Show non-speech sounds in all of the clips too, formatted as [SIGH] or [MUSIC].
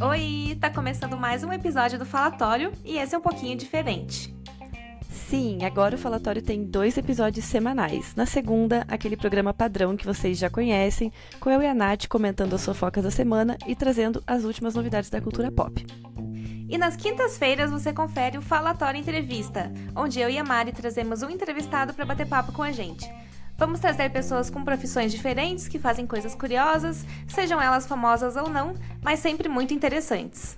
Oi, tá começando mais um episódio do Falatório e esse é um pouquinho diferente. Sim, agora o Falatório tem dois episódios semanais. Na segunda, aquele programa padrão que vocês já conhecem, com eu e a Nath comentando as fofocas da semana e trazendo as últimas novidades da cultura pop. E nas quintas-feiras você confere o Falatório Entrevista, onde eu e a Mari trazemos um entrevistado para bater papo com a gente. Vamos trazer pessoas com profissões diferentes que fazem coisas curiosas, sejam elas famosas ou não, mas sempre muito interessantes.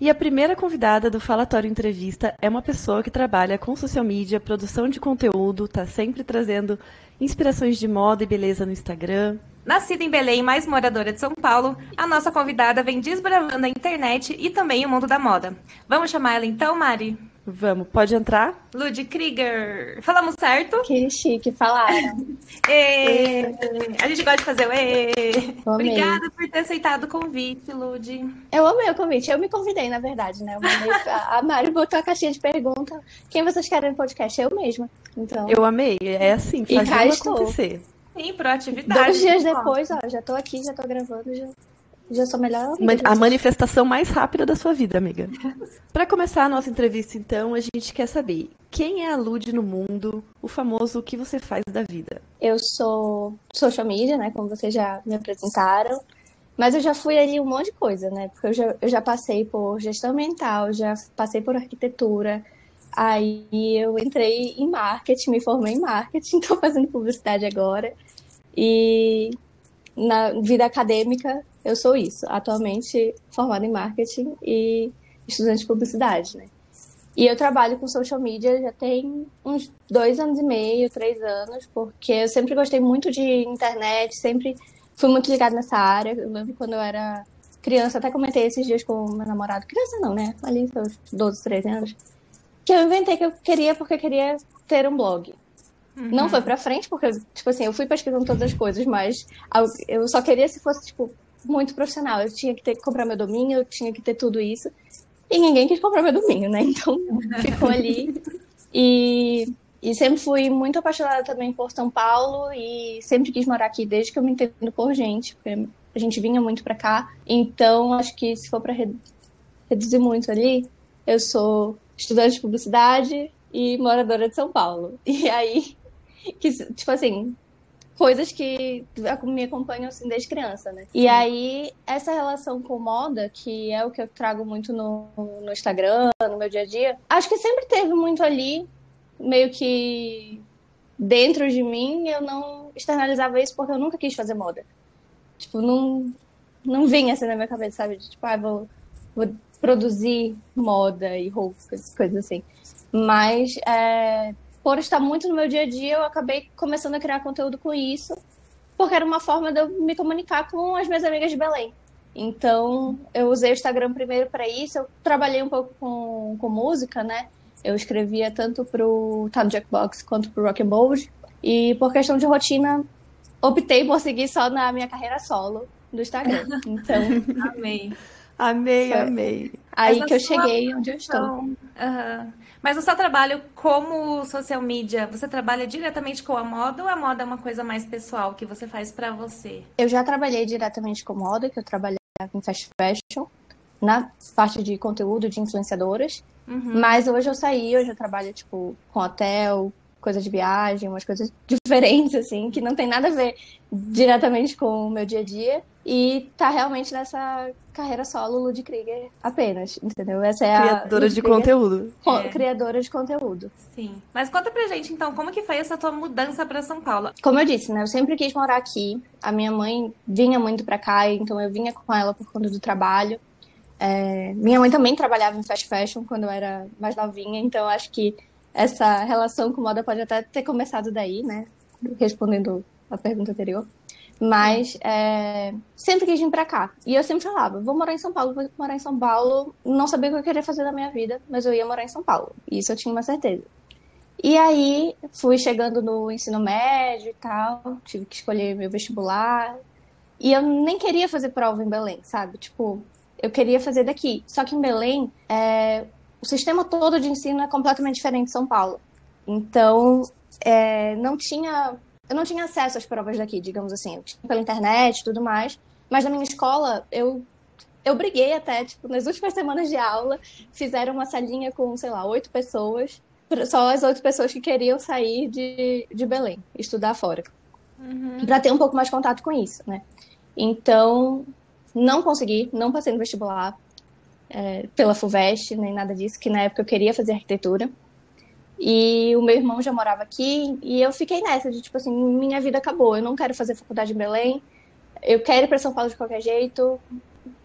E a primeira convidada do Falatório Entrevista é uma pessoa que trabalha com social media, produção de conteúdo, tá sempre trazendo inspirações de moda e beleza no Instagram. Nascida em Belém, mais moradora de São Paulo, a nossa convidada vem desbravando a internet e também o mundo da moda. Vamos chamar ela então, Mari? Vamos, pode entrar? Lud Krieger. Falamos certo? Que chique, falaram. [LAUGHS] a gente gosta de fazer o ê. Obrigada por ter aceitado o convite, Lud. Eu amei o convite. Eu me convidei, na verdade, né? Mandei, a Mari botou a caixinha de pergunta. Quem vocês querem no podcast? Eu mesma. Então... Eu amei. É assim, fazer acontecer. Sim, proatividade. Dois dias depois, ó, já tô aqui, já tô gravando, já já sou melhor amiga. A manifestação mais rápida da sua vida, amiga. Para começar a nossa entrevista, então, a gente quer saber quem é a Lud no mundo, o famoso o que você faz da vida. Eu sou social media, né, como vocês já me apresentaram. Mas eu já fui ali um monte de coisa, né? Porque eu já, eu já passei por gestão ambiental, já passei por arquitetura. Aí eu entrei em marketing, me formei em marketing, [LAUGHS] estou fazendo publicidade agora. E na vida acadêmica, eu sou isso. Atualmente formada em marketing e estudante de publicidade, né? E eu trabalho com social media já tem uns dois anos e meio, três anos, porque eu sempre gostei muito de internet, sempre fui muito ligada nessa área. Eu lembro quando eu era criança, até comentei esses dias com meu namorado, criança não, né? Ali seus 12, 13 anos, que eu inventei que eu queria porque eu queria ter um blog. Uhum. Não foi pra frente, porque, tipo assim, eu fui pesquisando todas as coisas, mas eu só queria se fosse, tipo, muito profissional. Eu tinha que ter que comprar meu domínio, eu tinha que ter tudo isso. E ninguém quis comprar meu domínio, né? Então [LAUGHS] ficou ali. E, e sempre fui muito apaixonada também por São Paulo e sempre quis morar aqui desde que eu me entendo por gente, porque a gente vinha muito para cá. Então acho que se for para reduzir muito ali, eu sou estudante de publicidade e moradora de São Paulo. [LAUGHS] E aí, que, tipo assim, coisas que me acompanham assim desde criança, né? Sim. E aí, essa relação com moda, que é o que eu trago muito no, no Instagram, no meu dia a dia, acho que sempre teve muito ali, meio que dentro de mim, eu não externalizava isso porque eu nunca quis fazer moda. Tipo, não, não vinha assim na minha cabeça, sabe? Tipo, ah, vou, vou produzir moda e roupas, coisas assim. Mas é, por estar muito no meu dia a dia, eu acabei começando a criar conteúdo com isso, porque era uma forma de eu me comunicar com as minhas amigas de Belém. Então, eu usei o Instagram primeiro para isso. Eu trabalhei um pouco com, com música, né? Eu escrevia tanto pro Time Jackbox quanto pro Rock and Bold. E por questão de rotina, optei por seguir só na minha carreira solo do Instagram. [LAUGHS] Então, amei. Amei, Foi. amei. Aí que eu cheguei onde eu estou. Uhum. Mas no seu trabalho como social media, você trabalha diretamente com a moda ou a moda é uma coisa mais pessoal que você faz para você? Eu já trabalhei diretamente com moda, que eu trabalhava em fast fashion, na parte de conteúdo de influenciadoras. Uhum. Mas hoje eu saí, hoje eu trabalho, tipo, com hotel, coisa de viagem, umas coisas [LAUGHS] diferentes, assim, que não tem nada a ver diretamente com o meu dia a dia. E tá realmente nessa carreira solo Lud Krieger apenas, entendeu? Essa é criadora a. Criadora de conteúdo. É. Criadora de conteúdo. Sim. Mas conta pra gente, então, como que foi essa tua mudança para São Paulo? Como eu disse, né? Eu sempre quis morar aqui. A minha mãe vinha muito pra cá, então eu vinha com ela por conta do trabalho. É... Minha mãe também trabalhava em fast fashion quando eu era mais novinha, então acho que essa relação com moda pode até ter começado daí, né? Respondendo a pergunta anterior. Mas é, sempre quis vir pra cá. E eu sempre falava, vou morar em São Paulo, vou morar em São Paulo. Não sabia o que eu queria fazer da minha vida, mas eu ia morar em São Paulo. Isso eu tinha uma certeza. E aí, fui chegando no ensino médio e tal, tive que escolher meu vestibular. E eu nem queria fazer prova em Belém, sabe? Tipo, eu queria fazer daqui. Só que em Belém, é, o sistema todo de ensino é completamente diferente de São Paulo. Então, é, não tinha eu não tinha acesso às provas daqui, digamos assim. Eu tinha pela internet e tudo mais. Mas na minha escola, eu, eu briguei até, tipo, nas últimas [LAUGHS] semanas de aula, fizeram uma salinha com, sei lá, oito pessoas. Só as oito pessoas que queriam sair de, de Belém, estudar fora. Uhum. Para ter um pouco mais contato com isso, né? Então, não consegui, não passei no vestibular é, pela FUVEST, nem nada disso, que na época eu queria fazer arquitetura. E o meu irmão já morava aqui e eu fiquei nessa de tipo assim, minha vida acabou, eu não quero fazer faculdade em Belém, eu quero ir para São Paulo de qualquer jeito.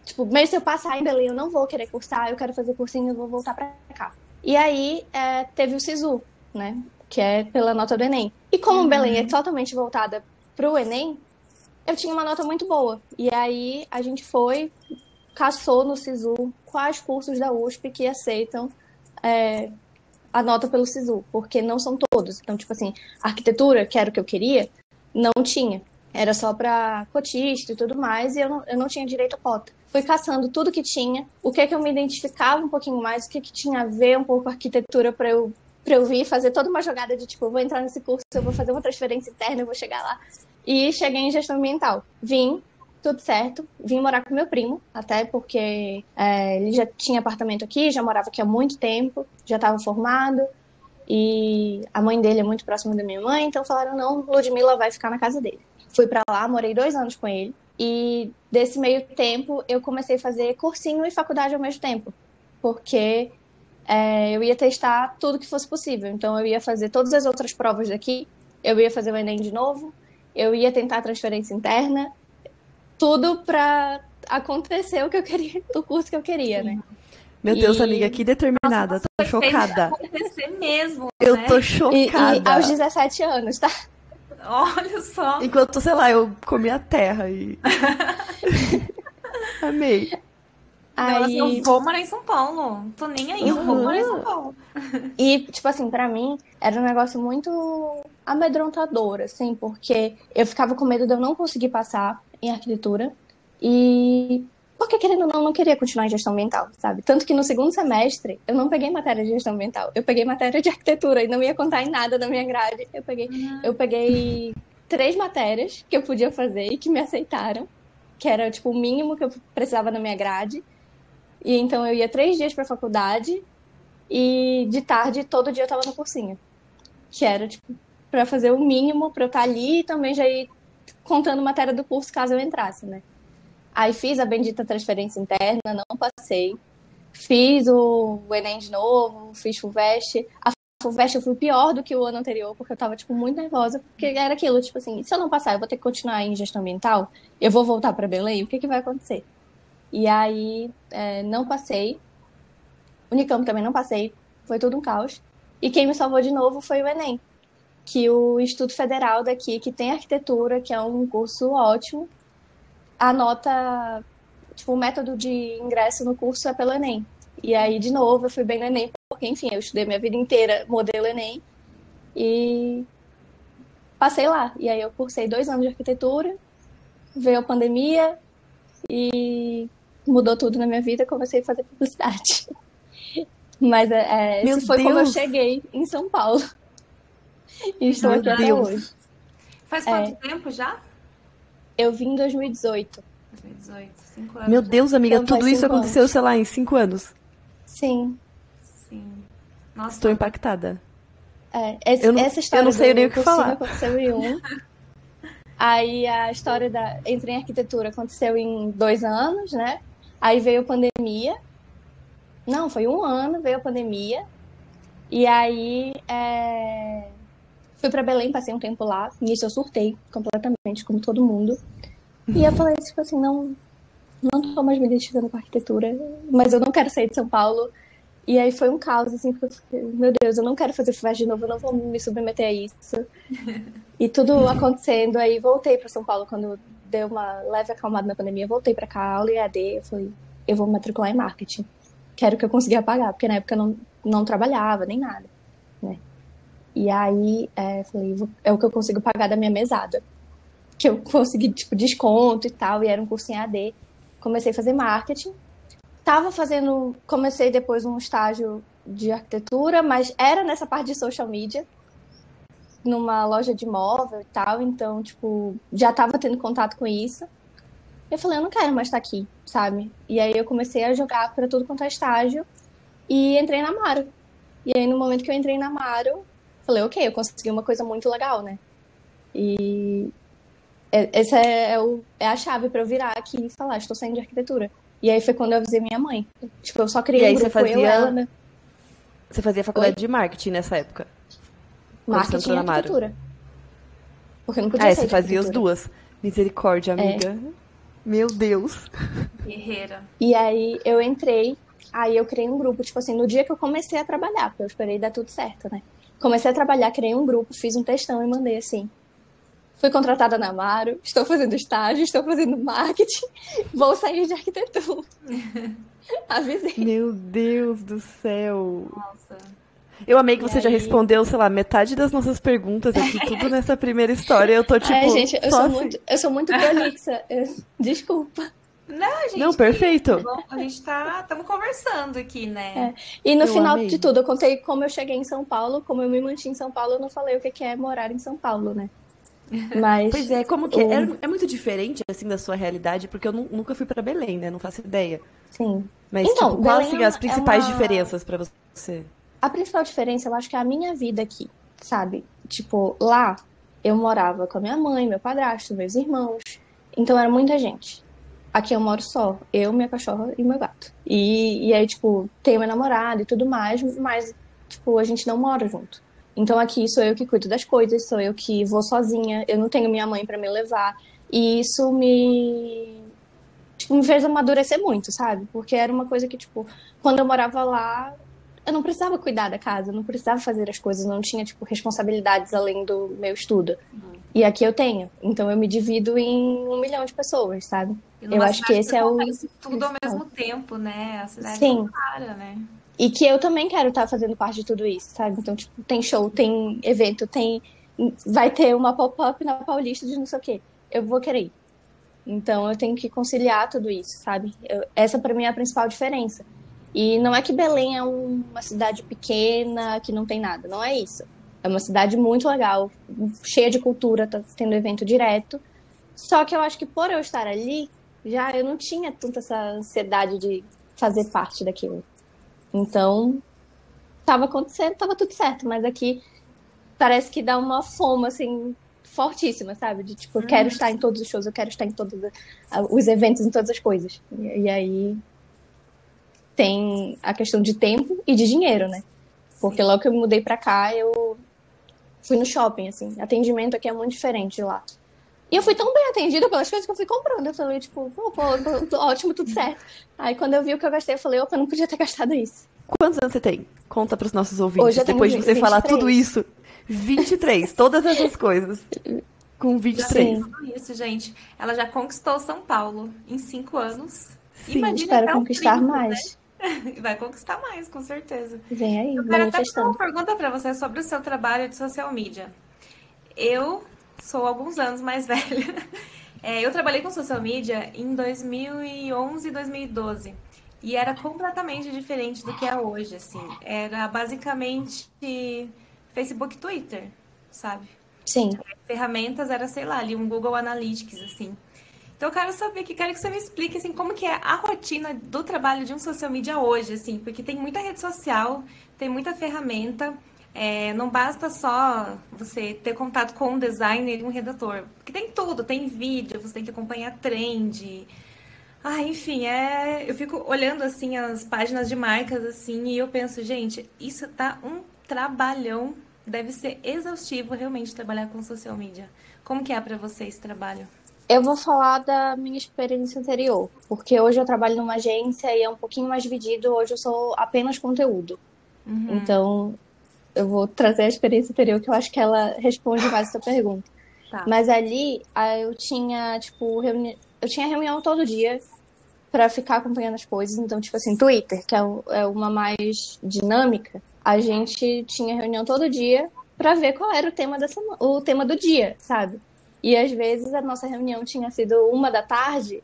Tipo, mesmo se eu passar em Belém, eu não vou querer cursar, eu quero fazer cursinho, eu vou voltar para cá. E aí é, teve o SISU, né? Que é pela nota do Enem. E como uhum. Belém é totalmente voltada pro Enem, eu tinha uma nota muito boa. E aí a gente foi, caçou no SISU quais cursos da USP que aceitam é, a nota pelo SISU, porque não são todos. Então, tipo assim, arquitetura, que era o que eu queria, não tinha. Era só para cotista e tudo mais, e eu não, eu não tinha direito a cota. Fui caçando tudo que tinha, o que é que eu me identificava um pouquinho mais, o que, que tinha a ver um pouco com arquitetura para eu eu vir fazer toda uma jogada de tipo, vou entrar nesse curso, eu vou fazer uma transferência interna, eu vou chegar lá. E cheguei em gestão ambiental. Vim, tudo certo. Vim morar com meu primo, até porque é, ele já tinha apartamento aqui, já morava aqui há muito tempo, já estava formado. E a mãe dele é muito próxima da minha mãe, então falaram: não, Ludmilla vai ficar na casa dele. Fui para lá, morei dois anos com ele. E desse meio tempo eu comecei a fazer cursinho e faculdade ao mesmo tempo, porque é, eu ia testar tudo que fosse possível. Então eu ia fazer todas as outras provas daqui, eu ia fazer o Enem de novo, eu ia tentar transferência interna, tudo para acontecer o que eu queria, [LAUGHS] o curso que eu queria, né? Meu Deus, e... amiga, que determinada. Nossa, tô chocada. acontecer mesmo. Eu né? tô chocada. E, e aos 17 anos, tá? Olha só. Enquanto, sei lá, eu comi a terra e. [LAUGHS] Amei. Aí... Assim, eu vou morar em São Paulo. Tô nem aí, eu vou morar em São Paulo. E, tipo assim, pra mim, era um negócio muito amedrontador, assim, porque eu ficava com medo de eu não conseguir passar em arquitetura. E porque querendo ou não, não queria continuar em gestão ambiental, sabe? Tanto que no segundo semestre eu não peguei matéria de gestão ambiental, eu peguei matéria de arquitetura e não ia contar em nada da minha grade. Eu peguei, uhum. eu peguei três matérias que eu podia fazer e que me aceitaram, que era tipo o mínimo que eu precisava na minha grade. E então eu ia três dias para a faculdade e de tarde todo dia eu tava no cursinho, que era tipo para fazer o mínimo para eu estar ali e também já ir contando matéria do curso caso eu entrasse, né? Aí fiz a bendita transferência interna, não passei. Fiz o, Enem de novo, fiz FUVEST. A FUVEST eu fui pior do que o ano anterior, porque eu tava, tipo, muito nervosa. Porque era aquilo, tipo assim, se eu não passar, eu vou ter que continuar em gestão ambiental, eu vou voltar para Belém, o que que vai acontecer? E aí, é, não passei. Unicamp também não passei, foi tudo um caos. E quem me salvou de novo foi o Enem que o Instituto Federal daqui, que tem arquitetura, que é um curso ótimo, a nota, tipo, o método de ingresso no curso é pelo Enem. E aí, de novo, eu fui bem no Enem, porque, enfim, eu estudei minha vida inteira modelo Enem e passei lá. E aí eu cursei dois anos de arquitetura, veio a pandemia e mudou tudo na minha vida, comecei a fazer publicidade. [LAUGHS] Mas é, é esse foi Deus. como eu cheguei em São Paulo. [LAUGHS] E estou Meu aqui até hoje. Faz quanto é. tempo já? Eu vim em 2018. 2018, cinco anos. Meu Deus, amiga, então, tudo isso aconteceu, anos. sei lá, em cinco anos. Sim. Sim. Nossa, Estou impactada. É, esse, eu não, essa história eu não sei nem o que falar. aconteceu em um. [LAUGHS] Aí a história da entrei em arquitetura aconteceu em dois anos, né? Aí veio a pandemia. Não, foi um ano, veio a pandemia. E aí é... Fui para Belém, passei um tempo lá. Nisso eu surtei completamente, como todo mundo. E eu falei, tipo assim, não, não tô mais me identificando com arquitetura, mas eu não quero sair de São Paulo. E aí foi um caos, assim, porque eu falei, meu Deus, eu não quero fazer FUVEST de novo, eu não vou me submeter a isso. [LAUGHS] e tudo acontecendo, aí voltei para São Paulo quando deu uma leve acalmada na pandemia, voltei para cá, aula EAD, eu falei, eu vou me matricular em marketing. Quero que eu consiga pagar, porque na época eu não, não trabalhava, nem nada, né? E aí, é, falei, é o que eu consigo pagar da minha mesada. Que eu consegui, tipo, desconto e tal, e era um curso em AD. Comecei a fazer marketing. Tava fazendo, comecei depois um estágio de arquitetura, mas era nessa parte de social media. numa loja de móvel e tal, então, tipo, já tava tendo contato com isso. Eu falei, eu não quero mais estar aqui, sabe? E aí eu comecei a jogar para tudo quanto é estágio e entrei na Maro. E aí no momento que eu entrei na Maro, falei, ok, eu consegui uma coisa muito legal, né? E essa é, é, o, é a chave para eu virar aqui e falar, estou saindo de arquitetura. E aí foi quando eu avisei minha mãe. Tipo, eu só criei um grupo, fazia... eu, ela, né? Você fazia faculdade Oi? de marketing nessa época? Marketing e arquitetura. Porque não podia ah, é, você fazia as duas. Misericórdia, é. amiga. É. Meu Deus. Guerreira. E aí eu entrei, aí eu criei um grupo, tipo assim, no dia que eu comecei a trabalhar, porque eu esperei dar tudo certo, né? Comecei a trabalhar, criei um grupo, fiz um textão e mandei assim. Fui contratada na Amaro, estou fazendo estágio, estou fazendo marketing, [LAUGHS] vou sair de arquitetura. [LAUGHS] Avisei. Meu Deus do céu. Nossa. Eu amei que e você aí... já respondeu, sei lá, metade das nossas perguntas aqui, [LAUGHS] tudo nessa primeira história. Eu tô tipo. Ai, gente, eu, sou, assim... muito, eu sou muito prolixa. Desculpa. Não, gente. Não, perfeito. A gente tá. Estamos conversando aqui, né? É. E no eu final amei. de tudo, eu contei como eu cheguei em São Paulo, como eu me mantive em São Paulo, eu não falei o que é morar em São Paulo, né? [LAUGHS] Mas. Pois é, como que. O... É, é, muito diferente, assim, da sua realidade, porque eu nunca fui para Belém, né? Não faço ideia. Sim. Mas, então, tipo, quais assim, as principais é uma... diferenças para você? A principal diferença, eu acho que é a minha vida aqui, sabe? Tipo, lá eu morava com a minha mãe, meu padrasto, meus irmãos. Então era muita gente. Aqui eu moro só, eu, minha cachorra e meu gato. E, e aí, tipo, tenho meu namorado e tudo mais, mas, tipo, a gente não mora junto. Então aqui sou eu que cuido das coisas, sou eu que vou sozinha, eu não tenho minha mãe para me levar. E isso me tipo, me fez amadurecer muito, sabe? Porque era uma coisa que, tipo, quando eu morava lá, eu não precisava cuidar da casa, eu não precisava fazer as coisas, não tinha, tipo, responsabilidades além do meu estudo. Uhum. E aqui eu tenho. Então eu me divido em um milhão de pessoas, sabe? Eu acho que esse é o. Tudo ao mesmo tempo, né? A cidade Sim. para, né? E que eu também quero estar fazendo parte de tudo isso, sabe? Então, tipo, tem show, tem evento, tem. Vai ter uma pop-up na Paulista de não sei o quê. Eu vou querer ir. Então, eu tenho que conciliar tudo isso, sabe? Eu, essa, para mim, é a principal diferença. E não é que Belém é um, uma cidade pequena, que não tem nada. Não é isso. É uma cidade muito legal, cheia de cultura, tá tendo evento direto. Só que eu acho que por eu estar ali, já eu não tinha tanta essa ansiedade de fazer parte daquilo. Então, tava acontecendo, tava tudo certo, mas aqui parece que dá uma fome, assim, fortíssima, sabe? De tipo, eu uhum. quero estar em todos os shows, eu quero estar em todos os eventos, em todas as coisas. E, e aí tem a questão de tempo e de dinheiro, né? Porque logo que eu me mudei pra cá, eu fui no shopping, assim. Atendimento aqui é muito diferente de lá. E eu fui tão bem atendida pelas coisas que eu fui comprando. Eu falei, tipo, pô, pô, ótimo, tudo certo. Aí quando eu vi o que eu gastei, eu falei, opa, eu não podia ter gastado isso. Quantos anos você tem? Conta pros nossos ouvintes, Hoje depois de você 23. falar tudo isso. 23, todas essas coisas. Com 23. Tudo isso, gente. Ela já conquistou São Paulo em cinco anos. Sim, Imagina espero conquistar 30, mais. Né? [LAUGHS] Vai conquistar mais, com certeza. Vem aí, Eu quero até fazer uma pergunta para você sobre o seu trabalho de social media. Eu sou alguns anos mais [LAUGHS] velha. É, eu trabalhei com social media em 2011 e 2012. E era completamente diferente do que é hoje, assim. Era basicamente Facebook e Twitter, sabe? Sim. Ferramentas era, sei lá, ali um Google Analytics, assim. Então eu quero saber que quero que você me explique assim como que é a rotina do trabalho de um social media hoje, assim, porque tem muita rede social, tem muita ferramenta. É, não basta só você ter contato com um designer e um redator. Porque tem tudo, tem vídeo, você tem que acompanhar trend. Ah, enfim, é, eu fico olhando assim as páginas de marcas assim e eu penso, gente, isso tá um trabalhão. Deve ser exaustivo realmente trabalhar com social media. Como que é para você esse trabalho? Eu vou falar da minha experiência anterior, porque hoje eu trabalho numa agência e é um pouquinho mais dividido. Hoje eu sou apenas conteúdo. Uhum. Então, eu vou trazer a experiência anterior, que eu acho que ela responde mais essa pergunta. [LAUGHS] Tá. Mas ali, eu tinha, tipo, reuni... eu tinha reunião todo dia para ficar acompanhando as coisas. Então, tipo assim, Twitter, que é, é uma mais dinâmica, a gente tinha reunião todo dia para ver qual era o tema da semana, o tema do dia, sabe? E às vezes a nossa reunião tinha sido uma da tarde,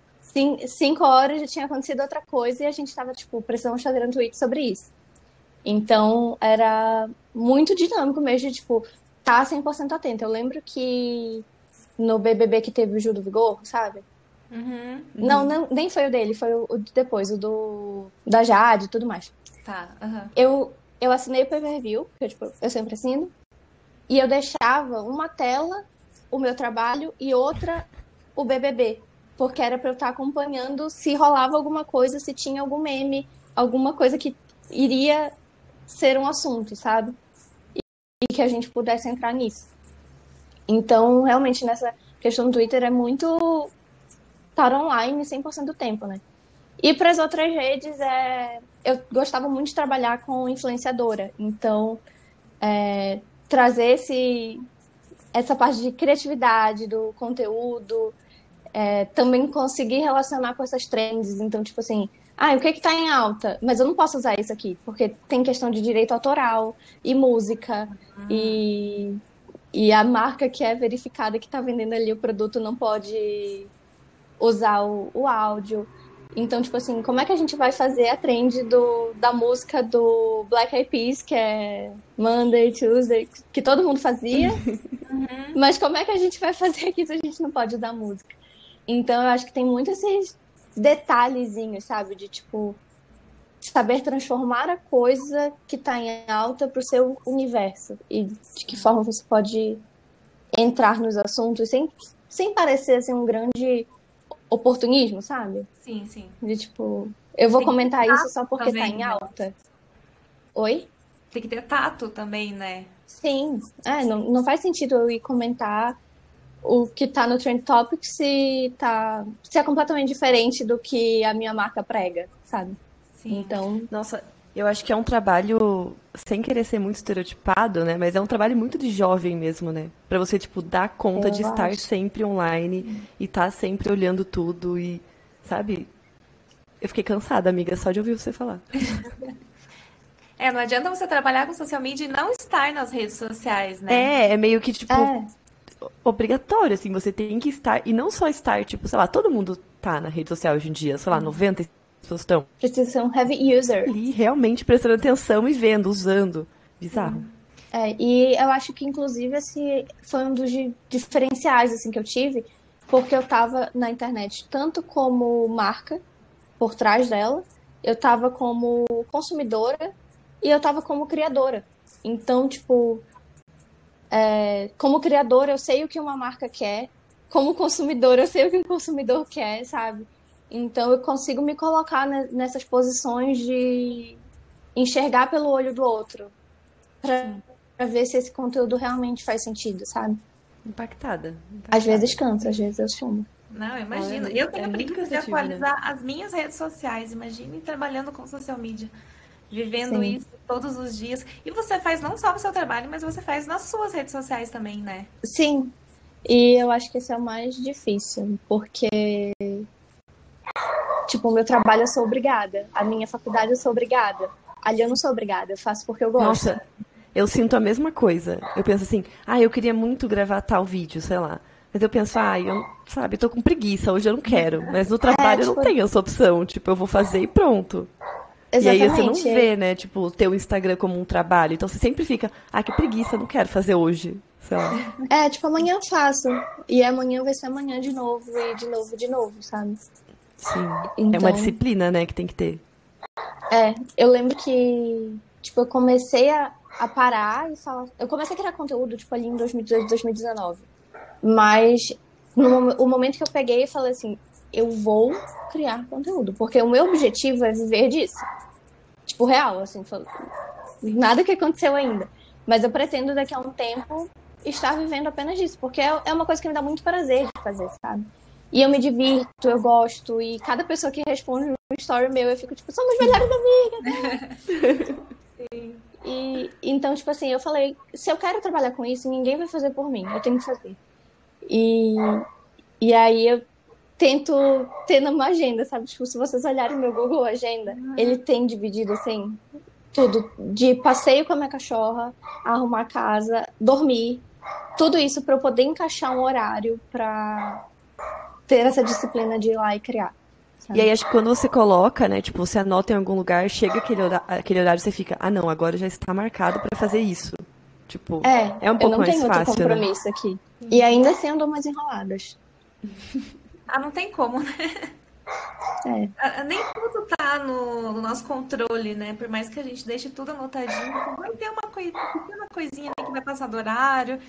cinco horas já tinha acontecido outra coisa e a gente estava, tipo, precisamos fazer um tweet sobre isso. Então, era muito dinâmico mesmo, tipo, tá 100% atenta. Eu lembro que no BBB que teve o Gil do Vigor, sabe? Uhum. Não, não, nem foi o dele, foi o, o depois, o do da Jade e tudo mais. Tá. Uhum. Eu, eu assinei o pay-per-view, que eu, tipo, eu sempre assino, e eu deixava uma tela o meu trabalho e outra o BBB, porque era para eu estar acompanhando se rolava alguma coisa, se tinha algum meme, alguma coisa que iria ser um assunto, sabe? E, e que a gente pudesse entrar nisso. Então, realmente, nessa questão do Twitter é muito estar online 100% do tempo, né? E para as outras redes, é... eu gostava muito de trabalhar com influenciadora. Então, é... trazer esse... essa parte de criatividade do conteúdo, é... também conseguir relacionar com essas trends. Então, tipo assim, ah, o que está em alta? Mas eu não posso usar isso aqui, porque tem questão de direito autoral e música uhum. e, e a marca que é verificada que está vendendo ali o produto não pode usar o, o áudio. Então, tipo assim, como é que a gente vai fazer a trend do, da música do Black Eyed Peas, que é Monday, Tuesday, que todo mundo fazia, [LAUGHS] uhum. mas como é que a gente vai [LAUGHS] fazer aqui se a gente não pode usar música? Então, eu acho que tem muito esses detalhezinhos, sabe? De, tipo, saber transformar a coisa que está em alta para o seu universo. E de que forma você pode entrar nos assuntos sem, sem parecer, assim, um grande oportunismo, sabe? Sim, sim. De tipo, eu vou Tem comentar isso só porque também, tá em né? alta. Né? Oi? Tem que ter tato também, né? Sim. É, não, não faz sentido eu ir comentar o que tá no Trend Topics se tá se é completamente diferente do que a minha marca prega, sabe? Sim. Então, nossa, eu acho que é um trabalho, sem querer ser muito estereotipado, né? Mas é um trabalho muito de jovem mesmo, né? Pra você, tipo, dar conta eu de acho. estar sempre online e estar tá sempre olhando tudo e, sabe? Eu fiquei cansada, amiga, só de ouvir você falar. [LAUGHS] É, não adianta você trabalhar com social media e não estar nas redes sociais, né? É, é meio que, tipo, é. obrigatório, assim, você tem que estar, e não só estar, tipo, sei lá, todo mundo tá na rede social hoje em dia, sei lá, 90 pessoas estão. Precisa ser um heavy user. Ali, realmente prestando atenção e vendo, usando. Bizarro. É, e eu acho que, inclusive, esse foi um dos diferenciais assim, que eu tive, porque eu tava na internet tanto como marca, por trás dela, eu tava como consumidora e eu tava como criadora. Então, tipo, é, como criadora, eu sei o que uma marca quer, como consumidora, eu sei o que um consumidor quer, sabe? Então eu consigo me colocar nessas posições de enxergar pelo olho do outro para ver se esse conteúdo realmente faz sentido, sabe? Impactada. Impactada. Às vezes cansa, às vezes eu sumo. Não, imagina. eu tenho é brincas de atualizar né? as minhas redes sociais. Imagine trabalhando com social media, vivendo Sim. isso todos os dias. E você faz não só no seu trabalho, mas você faz nas suas redes sociais também, né? Sim. E eu acho que esse é o mais difícil, porque Tipo, o meu trabalho eu sou obrigada. A minha faculdade eu sou obrigada. Ali eu não sou obrigada, eu faço porque eu gosto. Nossa, eu sinto a mesma coisa. Eu penso assim, ah, eu queria muito gravar tal vídeo, sei lá. Mas eu penso, ah, eu, sabe, tô com preguiça, hoje eu não quero. Mas no trabalho é, tipo... eu não tipo tenho essa opção. Tipo, eu vou fazer e pronto. Exatamente. E aí você não vê, né, tipo, o Instagram como um trabalho. Então você sempre fica, ah, que preguiça, não quero fazer hoje. Sei lá. É, tipo, amanhã eu faço. E amanhã vai ser amanhã de novo, e de novo, de novo, sabe? Sim. Então, é uma então disciplina, né, que tem que ter. É, eu lembro que, tipo, eu comecei a, a parar e falar. Eu comecei a criar conteúdo, tipo, ali em 2018, 2019. Mas no o momento que eu peguei e falei assim, eu vou criar conteúdo, porque o meu objetivo é viver disso. Tipo, real, assim, nada que aconteceu ainda. Mas eu pretendo daqui a um tempo estar vivendo apenas disso, porque é, é uma coisa que me dá muito prazer de fazer, sabe? E eu me divirto, eu gosto. E cada pessoa que responde um story meu, eu fico tipo, somos melhores amigas. Sim. E então, tipo assim, eu falei, se eu quero trabalhar com isso, ninguém vai fazer por mim, eu tenho que fazer. E, e aí eu tento ter numa agenda, sabe? Tipo, se vocês olharem meu Google Agenda, uhum. ele tem dividido assim, tudo, de passeio com a minha cachorra, arrumar casa, dormir, tudo isso para eu poder encaixar um horário para ter essa disciplina de ir lá e criar. Sabe? E aí acho que quando você coloca, né, tipo, você anota em algum lugar, chega aquele horário, aquele horário você fica, ah não, agora já está marcado para fazer isso. Tipo, É, é um pouco eu não mais tenho outro fácil, né? compromisso aqui. E ainda assim eu dou umas enroladas. [LAUGHS] Ah, não tem como, né? É. Ah, Nem tudo tá no, no nosso controle, né? Por mais que a gente deixe tudo anotadinho, vai ter uma, coi uma coisinha que vai passar do horário,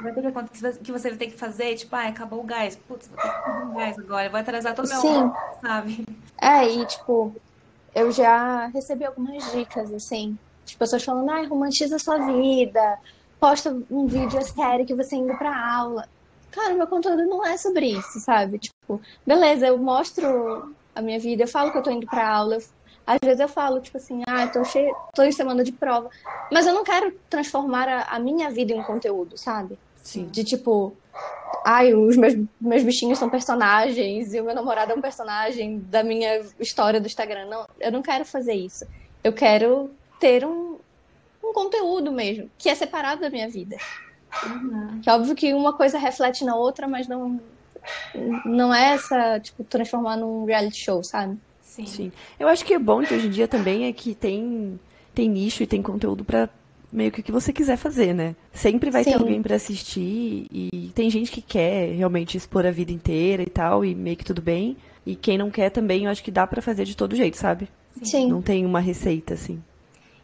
vai ter conta que você vai ter que fazer, tipo, ah, acabou o gás. Putz, vou ter que fazer um gás agora, vai atrasar todo o meu Sim. sabe? É, e tipo, eu já recebi algumas dicas, assim. Tipo, pessoas falando, ai, romantiza a sua vida, posta um vídeo sério que você indo pra aula. Cara, meu conteúdo não é sobre isso, sabe? Tipo, beleza, eu mostro a minha vida, eu falo que eu tô indo pra aula. eu- Às vezes eu falo, tipo assim, ah, tô, cheio, tô em semana de prova. Mas eu não quero transformar a, a minha vida em conteúdo, sabe? Sim. De tipo, ai, os meus, meus bichinhos são personagens e o meu namorado é um personagem da minha história do Instagram. Não, eu não quero fazer isso. Eu quero ter um, um conteúdo mesmo, que é separado da minha vida. Que é óbvio que uma coisa reflete na outra, mas não, não é essa, tipo, transformar num reality show, sabe? Sim. Sim. Eu acho que o bom de hoje em dia também é que tem, tem nicho e tem conteúdo pra meio que o que você quiser fazer, né? Sempre vai ter Sim. alguém pra assistir e tem gente que quer realmente expor a vida inteira e tal e meio que tudo bem. E quem não quer também, eu acho que dá pra fazer de todo jeito, sabe? Sim. Não tem uma receita assim.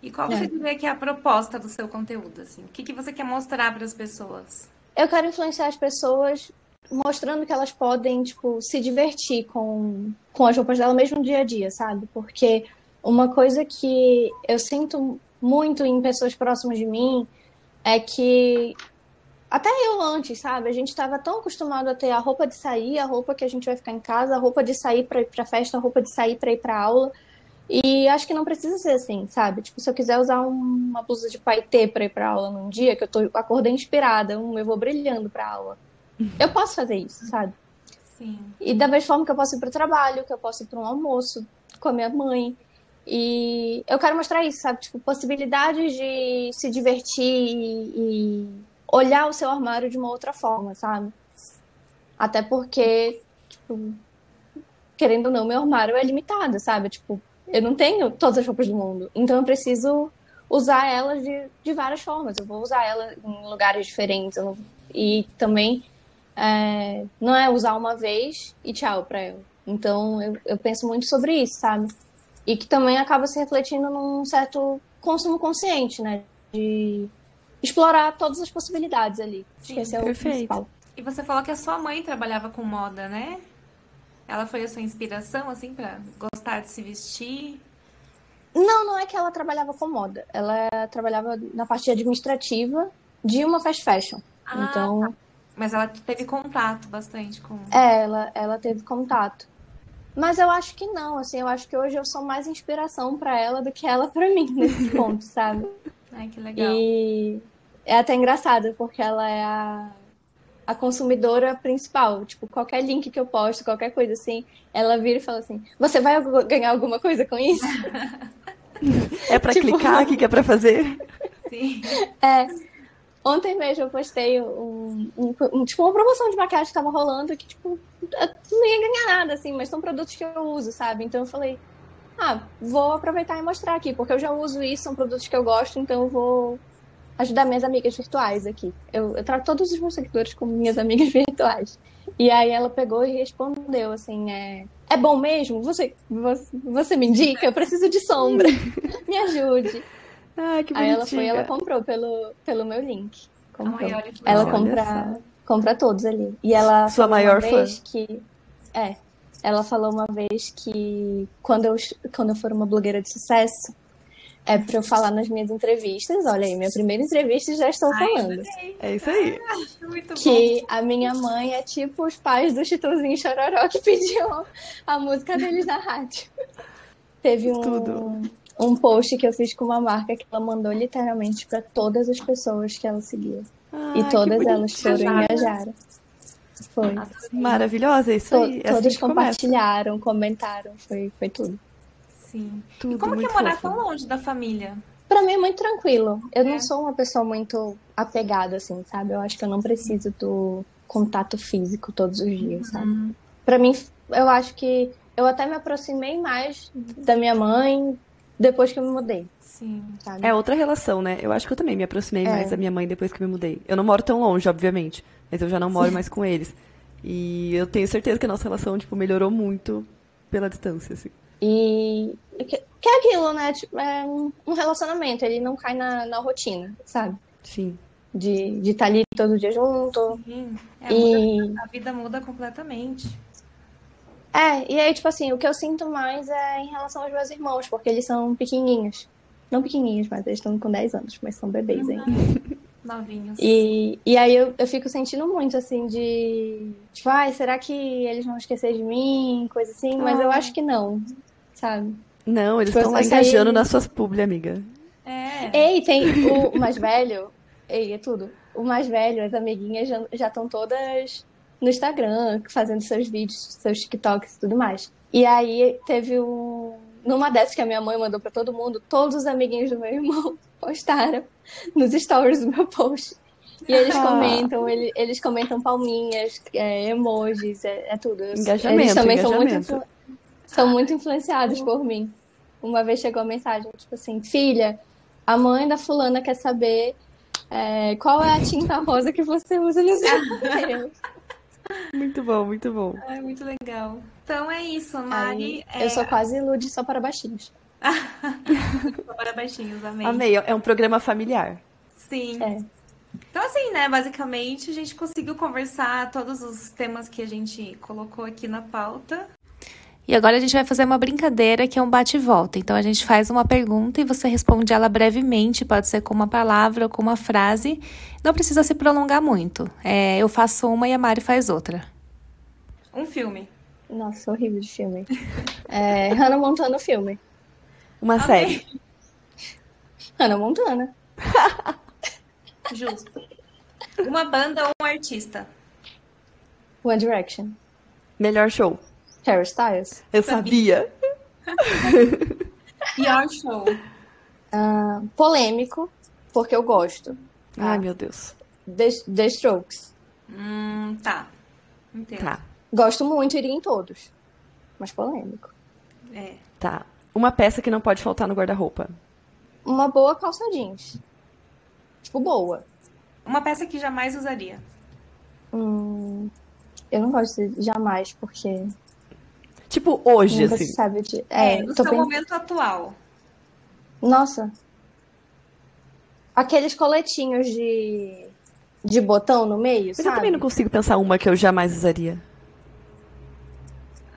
E qual É. você diria que é a proposta do seu conteúdo, assim? O que, que você quer mostrar para as pessoas? Eu quero influenciar as pessoas mostrando que elas podem, tipo, se divertir com, com as roupas dela mesmo no dia a dia, sabe? Porque uma coisa que eu sinto muito em pessoas próximas de mim é que até eu antes, sabe? A gente estava tão acostumado a ter a roupa de sair, a roupa que a gente vai ficar em casa, a roupa de sair para ir para festa, a roupa de sair para ir para aula. E acho que não precisa ser assim, sabe? Tipo, se eu quiser usar um- uma blusa de paetê para ir para aula num dia que eu tô acordei inspirada, um, eu vou brilhando para aula. Eu posso fazer isso, sabe? Sim. E da mesma forma que eu posso ir para o trabalho, que eu posso ir para um almoço com a minha mãe. E eu quero mostrar isso, sabe? Tipo, possibilidades de se divertir e, e olhar o seu armário de uma outra forma, sabe? Até porque, tipo, querendo ou não, meu armário é limitado, sabe? Tipo, eu não tenho todas as roupas do mundo. Então eu preciso usar elas de, de várias formas. Eu vou usar elas em lugares diferentes. não- E também é, não é usar uma vez e tchau pra eu. Então eu, eu penso muito sobre isso, sabe? E que também acaba se refletindo num certo consumo consciente, né? De explorar todas as possibilidades ali. Acho que esse é o perfeito. principal. E você falou que a sua mãe trabalhava com moda, né? Ela foi a sua inspiração, assim, pra gostar de se vestir? Não, não é que ela trabalhava com moda. Ela trabalhava na parte administrativa de uma fast fashion. Ah, então, Mas ela teve contato bastante com. é, ela, ela teve contato. Mas eu acho que não, assim, eu acho que hoje eu sou mais inspiração pra ela do que ela pra mim nesse [LAUGHS] ponto, sabe? Ai, que legal. E é até engraçado, porque ela é a, a consumidora principal. Tipo, qualquer link que eu posto, qualquer coisa assim, ela vira e fala assim: Você vai ganhar alguma coisa com isso? [LAUGHS] É pra Tipo- clicar? O que que é pra fazer? Sim. É. Ontem mesmo eu postei um, um- um- tipo, uma promoção de maquiagem que tava rolando que, tipo, eu não ia ganhar nada, assim, mas são produtos que eu uso, sabe? Então eu falei, ah, vou aproveitar e mostrar aqui, porque eu já uso isso, são produtos que eu gosto, então eu vou ajudar minhas amigas virtuais aqui. Eu, eu trato todos os meus seguidores como minhas amigas [LAUGHS] virtuais. E aí ela pegou e respondeu assim, é, é bom mesmo? Você, você, você me indica? Eu preciso de sombra. [LAUGHS] Me ajude. Ah, que Aí ela foi e ela comprou pelo, pelo meu link. Comprou. Ai, olha que ela legal. Olha compra, compra todos ali. E ela Sua maior fã. que. É. Ela falou uma vez que quando eu, quando eu for uma blogueira de sucesso, é pra eu falar nas minhas entrevistas. Olha aí, minha primeira entrevista e já estou Ai, falando. É isso aí. [LAUGHS] Muito bom. Que a minha mãe é tipo os pais do Chitãozinho Chororó que [LAUGHS] pediam a música deles na rádio. Teve um, Tudo. um post que eu fiz com uma marca que ela mandou literalmente para todas as pessoas que ela seguia. Ah, e que todas elas foram e engajaram. Foi. Maravilhosa, é isso To- aí. É assim compartilharam, comentaram, foi, foi tudo. Sim. Tudo e como que é morar fofo. tão longe da família? Pra mim é muito tranquilo. Eu É. não sou uma pessoa muito apegada, assim, sabe? Eu acho que eu não preciso do contato físico todos os dias, sabe? Pra mim, eu acho que eu até me aproximei mais da minha mãe depois que eu me mudei, Sim. sabe? É outra relação, né? Eu acho que eu também me aproximei É. mais da minha mãe depois que me mudei. Eu não moro tão longe, obviamente, mas eu já não moro mais com eles. E eu tenho certeza que a nossa relação, tipo, melhorou muito pela distância, assim. E que, que é aquilo, né? Tipo, é um relacionamento, ele não cai na, na rotina, sabe? Sim. De de estar ali todo dia junto. Sim. É, E muda- a vida muda completamente. é, e aí, tipo assim, o que eu sinto mais é em relação aos meus irmãos, porque eles são pequenininhos. Não pequenininhos, mas eles estão com 10 anos, mas são bebês ainda. [LAUGHS] Novinhos. E, e aí eu, eu fico sentindo muito, assim, de... Tipo, ai, será que eles vão esquecer de mim? Coisa assim. Mas eu Ah. acho que não, sabe? Não, eles Tipo, estão lá essa aí- engajando nas suas publi, amiga. É. Ei, tem o mais velho... Ei, é tudo. O mais velho, as amiguinhas já estão todas no Instagram, fazendo seus vídeos, seus TikToks e tudo mais. E aí teve um... Numa dessas que a minha mãe mandou pra todo mundo, todos os amiguinhos do meu irmão [LAUGHS] postaram nos stories do meu post. E eles Ah. comentam, ele- eles comentam palminhas, é, emojis, é, é tudo. Engajamento, eles também são muito, engajamento. São muito influenciados por mim. Uma vez chegou a mensagem, tipo assim, filha, a mãe da fulana quer saber é, qual é a tinta rosa que você usa no seu cabelo. Muito bom, muito bom. É muito legal. Então é isso, Mari. Aí, é... Eu sou quase ilude só para baixinhos. [LAUGHS] só para baixinhos, amei. Amei, é um programa familiar. Sim. É. Então, assim, né, basicamente, a gente conseguiu conversar todos os temas que a gente colocou aqui na pauta. E agora a gente vai fazer uma brincadeira que é um bate e volta. Então a gente faz uma pergunta e você responde ela brevemente, pode ser com uma palavra ou com uma frase. Não precisa se prolongar muito. É, eu faço uma e a Mari faz outra. Um filme. Nossa, horrível de filme. É, Hannah Montana filme. Uma Amei. série. [LAUGHS] Hannah Montana. Justo. Uma banda ou um artista. One Direction. Melhor show. Harry Styles. Eu sabia. [LAUGHS] Pior show. Ah, polêmico, porque eu gosto. Ai, meu Deus. The, The Strokes. Hum, tá. Entendo. Tá, Gosto muito, iria em todos. Mas polêmico. É. tá. Uma peça que não pode faltar no guarda-roupa. Uma boa calça jeans. Tipo, boa. Uma peça que jamais usaria. Hum, eu não gosto de jamais, porque Tipo, hoje, nunca assim. se sabe de. É, É, no tô seu pen- momento atual. Nossa. Aqueles coletinhos de, de botão no meio, Mas eu sabe? também não consigo pensar uma que eu jamais usaria.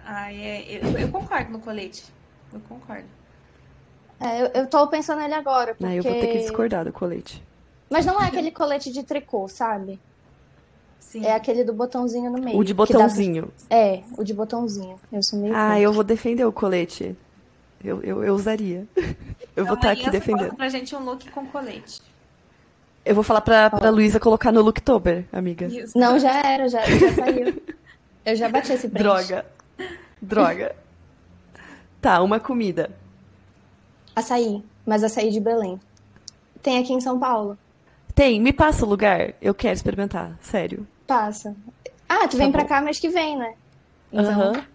Ai, é, eu, eu concordo no colete. Eu concordo. É, eu, eu tô pensando nele agora, porque... Ah, eu vou ter que discordar do colete. Mas não é aquele colete de tricô, sabe? Sim. É aquele do botãozinho no meio. O de que dá pra- botãozinho. É, o de botãozinho. Eu sou meio Ah, contra. eu vou defender o colete. Eu, eu, eu usaria. [LAUGHS] Eu vou estar Então, aqui defendendo. pra gente um look com colete. Eu vou falar pra, pra Luísa colocar no Looktober, amiga. Isso. Não, já era, já, já saiu. Eu já bati esse print. Droga. Droga. Tá, uma comida. Açaí, mas açaí de Belém. Tem aqui em São Paulo. Tem, me passa o lugar. Eu quero experimentar, sério. Passa. Ah, tu vem Tá pra bom. cá mês que vem, né? Então, Aham.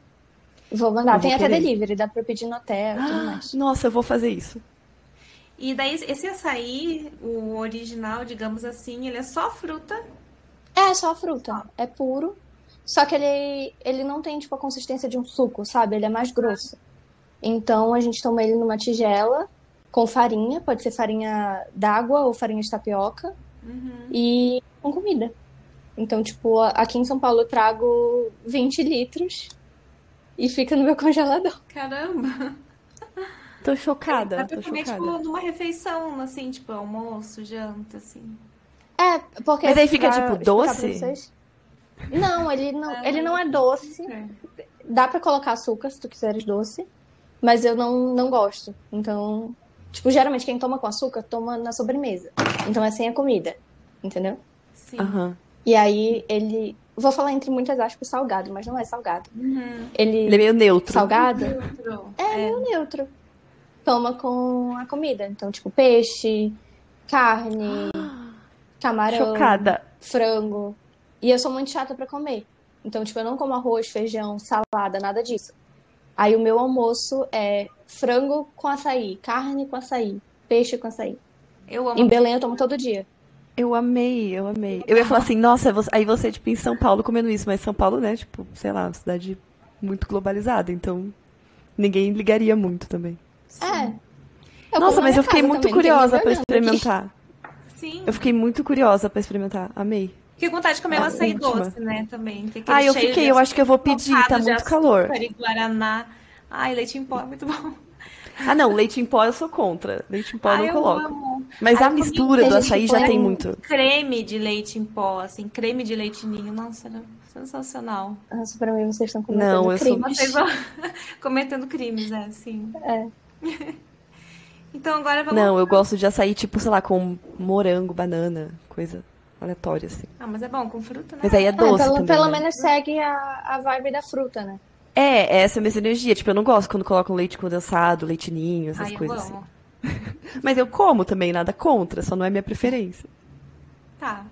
vou mandar. Eu Tem vou até delivery, dá pra pedir no hotel e tudo mais. [GASPS] Nossa, eu vou fazer isso. E daí, esse açaí, o original, digamos assim, ele é só fruta. É, só fruta. É puro. Só que ele, ele não tem, tipo, a consistência de um suco, sabe? Ele é mais grosso. Então, a gente toma ele numa tigela com farinha. Pode ser farinha d'água ou farinha de tapioca. Uhum. E com comida. Então, tipo, aqui em São Paulo eu trago 20 litros e fica no meu [LAUGHS] congelador. Caramba! Tô chocada, Dá pra tô comer, chocada. tipo, numa refeição, assim, tipo, almoço, janta, assim. É, porque. Mas aí fica, pra tipo, doce? Não, ele não, ele não é doce. É. Dá pra colocar açúcar se tu quiseres doce, mas eu não, não gosto. Então, tipo, geralmente quem toma com açúcar toma na sobremesa. Então é sem a comida, entendeu? Sim. Aham. E aí ele. Vou falar entre muitas aspas salgado, mas não é salgado. Uhum. Ele, Ele é meio neutro. salgado Outro. é meio neutro. Toma com a comida. Então, tipo, peixe, carne, [GASPS] camarão, Chocada. frango. E eu sou muito chata pra comer. Então, tipo, eu não como arroz, feijão, salada, nada disso. Aí o meu almoço é frango com açaí, carne com açaí, peixe com açaí. Eu amo. Em Belém eu tomo todo dia. Eu amei, eu amei. Eu ia falar assim, nossa, você- aí você, tipo, em São Paulo comendo isso, mas São Paulo, né, tipo, sei lá, uma cidade muito globalizada, então ninguém ligaria muito também. É. Eu nossa, como na mas eu fiquei muito também, curiosa aqui. experimentar. Sim. Eu fiquei muito curiosa pra experimentar. Amei. Fiquei com vontade de comer A um açaí última. doce, né, também. Ah, eu fiquei, eu acho que eu vou pedir, tá muito calor. açúcar guaraná. Ai, leite em pó é muito bom. Ah, não, leite em pó eu sou contra. Leite em pó eu não coloco. amo. Mas Ai, a mistura do açaí já tem muito. Creme de leite em pó, assim, creme de leite ninho. Nossa, era sensacional. Nossa, pra mim vocês estão cometendo Não, eu sou- crimes. Vocês vão [LAUGHS] cometendo crimes, é, sim. É. [LAUGHS] Então agora vamos. Não, eu gosto de açaí, tipo, sei lá, com morango, banana, coisa aleatória, assim. Ah, mas é bom com fruta, né? Mas aí é É, doce pelo, também, pelo né? menos segue a, a vibe da fruta, né? É, essa é a mesma energia. Tipo, eu não gosto quando colocam leite condensado, leite ninho, essas Ai, eu coisas assim. [LAUGHS] Mas eu como também, nada contra, só não é minha preferência. Tá.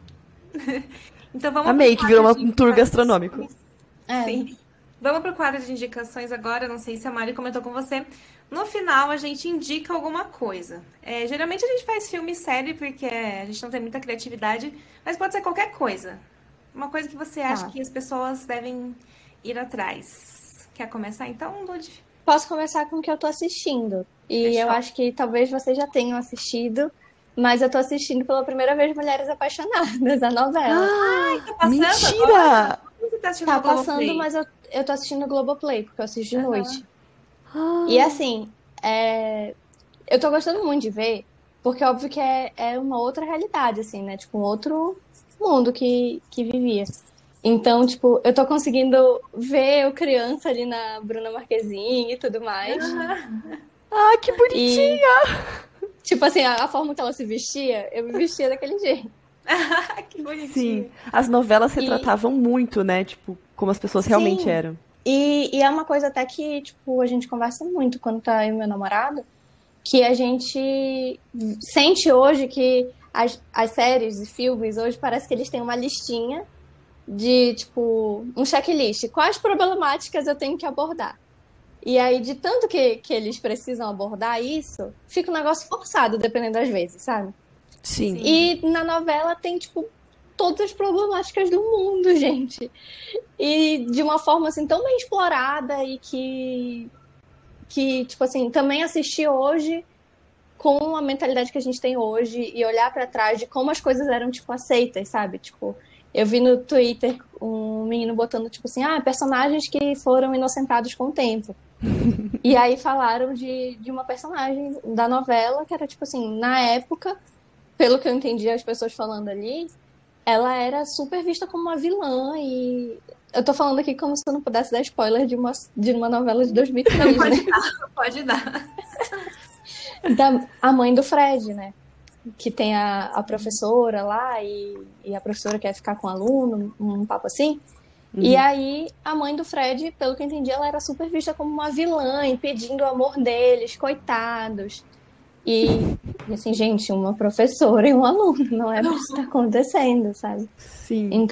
[LAUGHS] então vamos Amei, que virou um tour gastronômico. É. Sim. Vamos pro quadro de indicações agora. Não sei se a Mari comentou com você. No final, a gente indica alguma coisa. É, geralmente a gente faz filme e série porque a gente não tem muita criatividade, mas pode ser qualquer coisa. Uma coisa que você acha Tá. que as pessoas devem ir atrás. Quer começar então, Lud? Posso começar com o que eu tô assistindo. E Fechou. eu acho que talvez vocês já tenham assistido, mas eu tô assistindo pela primeira vez Mulheres Apaixonadas, a novela. Tá passando Mentira! agora? Você tá assistindo tá passando, mas eu, eu tô assistindo Globoplay, porque eu assisto de Aham. noite. E assim, é, eu tô gostando muito de ver, porque óbvio que é, é uma outra realidade, assim, né? Tipo, um outro mundo que, que vivia. Então, tipo, eu tô conseguindo ver eu criança ali na Bruna Marquezine e tudo mais. Ah, [LAUGHS] que bonitinho! E, tipo assim, a, a forma que ela se vestia, eu me vestia daquele jeito. [LAUGHS] que bonitinho. Sim, as novelas E- retratavam muito, né? Tipo, como as pessoas realmente Sim. eram. E, e é uma coisa até que, tipo, a gente conversa muito quando tá eu e meu namorado, que a gente sente hoje que as, as séries e filmes hoje parece que eles têm uma listinha de, tipo, um checklist. Quais problemáticas eu tenho que abordar? E aí, de tanto que, que eles precisam abordar isso, fica um negócio forçado, dependendo das vezes, sabe? Sim. Sim. E na novela tem, tipo, todas as problemáticas do mundo, [LAUGHS] gente. E de uma forma, assim, tão bem explorada e que, que tipo assim, também assistir hoje com a mentalidade que a gente tem hoje e olhar pra trás de como as coisas eram, tipo, aceitas, sabe? Tipo, eu vi no Twitter um menino botando, tipo assim, ah, personagens que foram inocentados com o tempo. [LAUGHS] E aí falaram de, de uma personagem da novela que era, tipo assim, na época, pelo que eu entendi as pessoas falando ali, ela era super vista como uma vilã e eu tô falando aqui como se eu não pudesse dar spoiler de uma, de uma novela de 2003, Não né? pode dar, não pode dar. Da, a mãe do Fred, né? Que tem a, a professora lá e, e a professora quer ficar com o aluno, um papo assim. E aí, a mãe do Fred, pelo que eu entendi, ela era super vista como uma vilã, impedindo o amor deles, coitados. E, assim, gente, uma professora e um aluno, não é pra isso que tá acontecendo, sabe? Sim.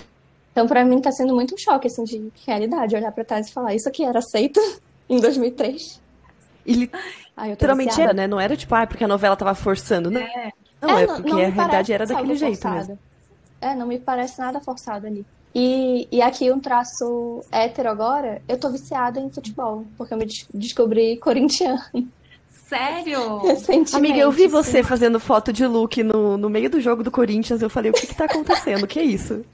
Então, pra mim, tá sendo muito um choque, assim, de realidade, olhar pra trás e falar, isso aqui era aceito [LAUGHS] em 2003. E eu literalmente era, né? Não era tipo, ah, porque a novela tava forçando. Não, É. não é, É, porque me a realidade era daquele jeito forçado. mesmo. É, não me parece nada forçado ali. E, e aqui um traço hétero agora, eu tô viciada em futebol, porque eu me des- descobri corintiana Sério? Amiga, eu vi sim. você fazendo foto de look no, no meio do jogo do Corinthians. Eu falei, o que que tá acontecendo? O que é isso?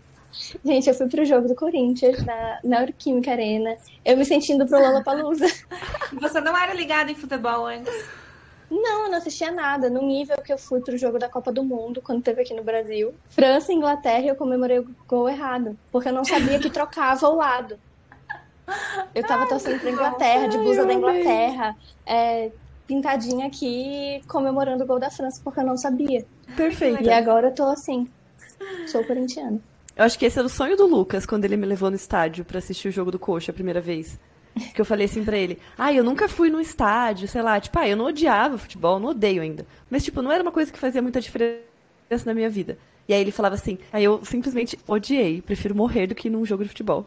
Gente, eu fui pro jogo do Corinthians, na, na Euroquímica Arena. Eu me sentindo pro Lollapalooza. [LAUGHS] Você não era ligada em futebol antes? Não, eu não assistia nada. No nível que eu fui pro jogo da Copa do Mundo, quando teve aqui no Brasil. França e Inglaterra, eu comemorei o gol errado. Porque eu não sabia que trocava o lado. Eu tava torcendo pra Inglaterra, de blusa da. Inglaterra, é, pintadinha aqui, comemorando o gol da França, porque eu não sabia. Perfeito. E agora eu tô assim, sou corintiana. Eu acho que esse era o sonho do Lucas quando ele me levou no estádio pra assistir o jogo do Coxa a primeira vez. Que eu falei assim pra ele: Ah, eu nunca fui no estádio, sei lá. Tipo, ah, eu não odiava futebol, não odeio ainda. Mas, tipo, não era uma coisa que fazia muita diferença na minha vida. E aí ele falava assim: Aí eu simplesmente odiei, prefiro morrer do que ir num jogo de futebol.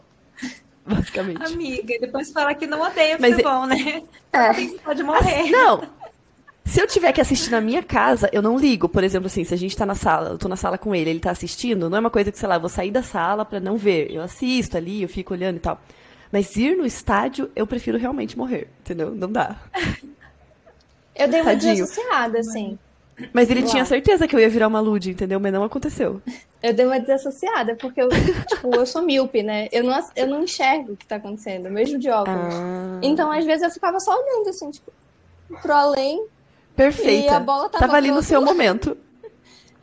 [LAUGHS] basicamente. Amiga, e depois fala que não odeia Mas futebol, né? [LAUGHS] É. Você pode morrer. Não! Se eu tiver que assistir na minha casa, eu não ligo. Por exemplo, assim, se a gente tá na sala, eu tô na sala com ele, ele tá assistindo, não é uma coisa que, sei lá, eu vou sair da sala pra não ver. Eu assisto ali, eu fico olhando e tal. Mas ir no estádio, eu prefiro realmente morrer, entendeu? Não dá. Eu dei uma Tadinho. desassociada, assim. Mas ele tinha certeza que eu ia virar uma Lud, entendeu? Mas não aconteceu. Eu dei uma desassociada, porque eu, tipo, eu sou míope, né? Eu não, eu não enxergo o que tá acontecendo, mesmo de óculos. Ah, Então, às vezes, eu ficava só olhando, assim, tipo, pro além. perfeita. E a bola tava Tava ali no seu lado. momento. [LAUGHS]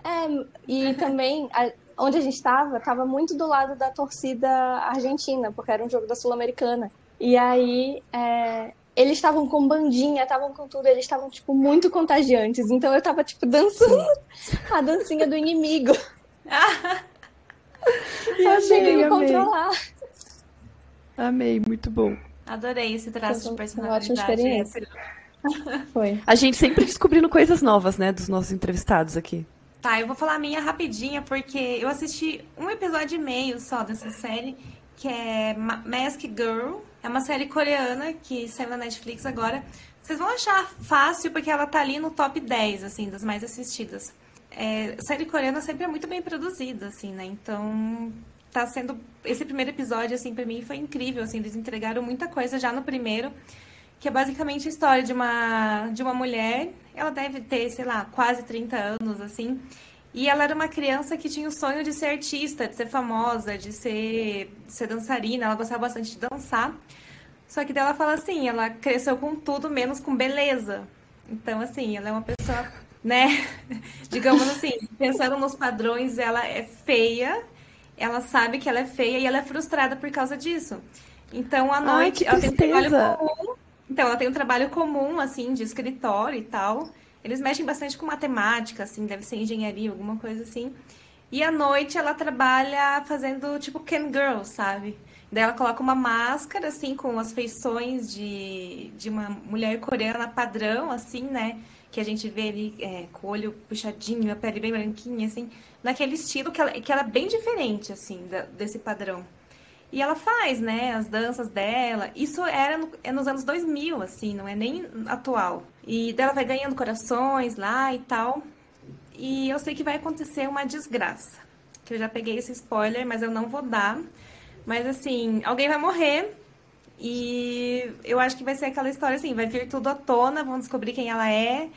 É, e também, a- onde a gente tava, tava muito do lado da torcida argentina, porque era um jogo da Sul-Americana. E aí, é, eles estavam com bandinha, estavam com tudo, eles estavam, tipo, muito contagiantes. Então eu tava, tipo, dançando a dancinha do inimigo. e [LAUGHS] eu Amei, cheguei a me amei. controlar. Amei, muito bom. Adorei esse traço Foi de uma personalidade. ótima experiência. [LAUGHS] Foi. A gente sempre descobrindo coisas novas, né, dos nossos entrevistados aqui. Tá, eu vou falar a minha rapidinha, porque eu assisti um episódio e meio só dessa série, que é Ma- Mask Girl. É uma série coreana que saiu na Netflix agora. Vocês vão achar fácil, porque ela tá ali no top 10, assim, das mais assistidas. É, série coreana sempre é muito bem produzida, assim, né? Então, tá sendo... Esse primeiro episódio, assim, pra mim foi incrível, assim. Eles entregaram muita coisa já no primeiro que é basicamente a história de uma, de uma mulher. Ela deve ter, sei lá, quase 30 anos, assim. E ela era uma criança que tinha o sonho de ser artista, de ser famosa, de ser, de ser dançarina. Ela gostava bastante de dançar. Só que daí ela fala assim, ela cresceu com tudo, menos com beleza. Então, assim, ela é uma pessoa, né? [LAUGHS] Digamos assim, pensando nos padrões, ela é feia, ela sabe que ela é feia e ela é frustrada por causa disso. Então, à Ai, noite, que ela tem um trabalho comum. Então, ela tem um trabalho comum, assim, de escritório e tal. Eles mexem bastante com matemática, assim, deve ser engenharia, alguma coisa assim. E à noite ela trabalha fazendo tipo Ken Girl, sabe? Daí ela coloca uma máscara, assim, com as feições de, de uma mulher coreana padrão, assim, né? Que a gente vê ali é, com o olho puxadinho, a pele bem branquinha, assim. Naquele estilo que ela, que ela é bem diferente, assim, da- desse padrão. E ela faz, né, as danças dela. Isso era no- é nos anos 2000, assim, não é nem atual. E dela vai ganhando corações lá e tal. E eu sei que vai acontecer uma desgraça. Que eu já peguei esse spoiler, mas eu não vou dar. Mas assim, alguém vai morrer. E eu acho que vai ser aquela história assim, vai vir tudo à tona, vão descobrir quem ela é.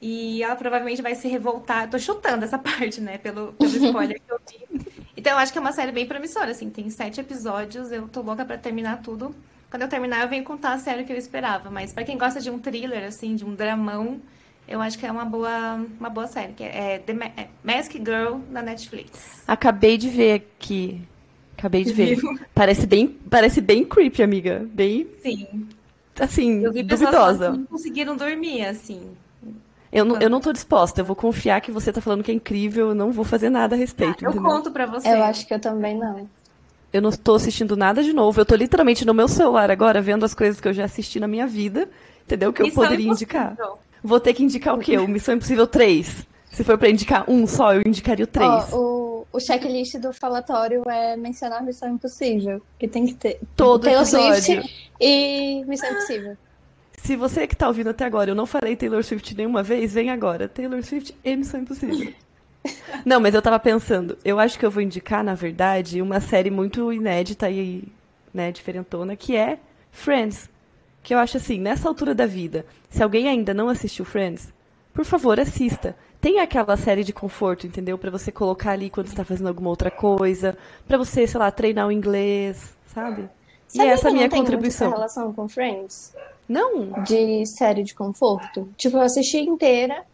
E ela provavelmente vai se revoltar. Eu tô chutando essa [LAUGHS] parte, né? Pelo, pelo spoiler que eu vi. Então eu acho que é uma série bem promissora, assim. Tem sete episódios, eu tô louca pra terminar tudo. Quando eu terminar, eu venho contar a série que eu esperava. Mas pra quem gosta de um thriller, assim, de um dramão, eu acho que é uma boa, uma boa série. Que é, The Ma- é Mask Girl na Netflix. Acabei de ver aqui. Acabei de ver. Parece bem, parece bem creepy, amiga. Bem, Sim. assim, Eu vi duvidosa. que não conseguiram dormir, assim. Eu não, eu não tô disposta. Eu vou confiar que você tá falando que é incrível. Eu não vou fazer nada a respeito, Eu entendeu? conto pra você. Eu acho que eu também não. Eu não tô assistindo nada de novo. Eu tô literalmente no meu celular agora vendo as coisas que eu já assisti na minha vida. Entendeu? Que eu Missão poderia Impossível. indicar. Vou ter que indicar o quê? O Missão Impossível 3. Se for pra indicar um só, eu indicaria o 3. Ó, o, o checklist do falatório é mencionar Missão Impossível. Que tem que ter Todo Taylor episódio. Swift e Missão Impossível. Se você que tá ouvindo até agora, eu não falei Taylor Swift nenhuma vez, vem agora. Taylor Swift e Missão Impossível. [LAUGHS] Não, mas eu tava pensando, eu acho que eu vou indicar, na verdade, uma série muito inédita e, né, diferentona, que é Friends. Que eu acho assim, nessa altura da vida, se alguém ainda não assistiu Friends, por favor, assista. Tem aquela série de conforto, entendeu? Pra você colocar ali quando você tá fazendo alguma outra coisa, pra você, sei lá, treinar o inglês, sabe? E Sabia essa é a minha não tem contribuição. essa relação com Friends? Não, De série de conforto? Tipo, eu assisti inteira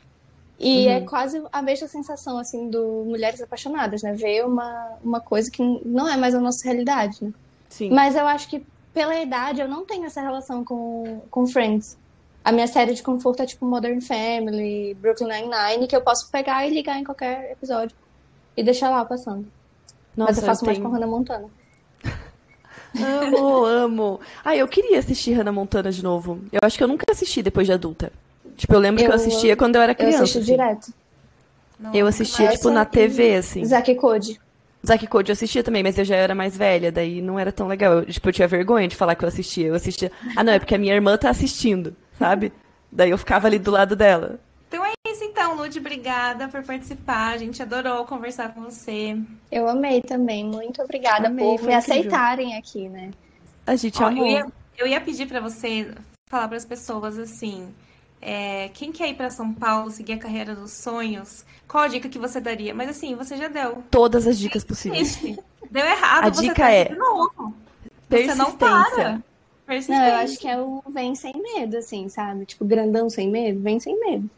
e Uhum. é quase a mesma sensação, assim, do Mulheres Apaixonadas, né? Ver uma, uma coisa que não é mais a nossa realidade, né? sim. Mas eu acho que pela idade eu não tenho essa relação com, com Friends. A minha série de conforto é tipo Modern Family, Brooklyn Nine-Nine, que eu posso pegar e ligar em qualquer episódio e deixar lá passando. Nossa, Mas eu faço mais tenho- com Hannah Montana. Amo, amo. Ah, eu queria assistir Hannah Montana de novo. Eu acho que eu nunca assisti depois de adulta. Tipo, eu lembro que eu Eu- assistia quando eu era Eu criança. assisto assim. direto. Não, Eu assistia, tipo, na e- TV, assim. Zack e Cody. Zack Code eu assistia também, mas eu já era mais velha, daí não era tão legal. Eu, tipo, eu tinha vergonha de falar que eu assistia. Eu assistia. Ah, não, é porque a minha irmã tá assistindo, sabe? Daí eu ficava ali do lado dela. Então é isso então, Lud, obrigada por participar. A gente adorou conversar com você. Eu amei também. Muito obrigada Amei, por me aceitarem aqui, né? A gente Ó, amou. eu, ia, eu ia pedir pra você falar para as pessoas assim, é, quem quer ir para São Paulo, seguir a carreira dos sonhos, qual a dica que você daria? Mas assim, você já deu. Todas as dicas possíveis. Deu errado, A você dica tá é de novo. Você não para. Persistência. Não, Persistência. eu acho que é o vem sem medo, assim, sabe? Tipo, grandão sem medo, vem sem medo.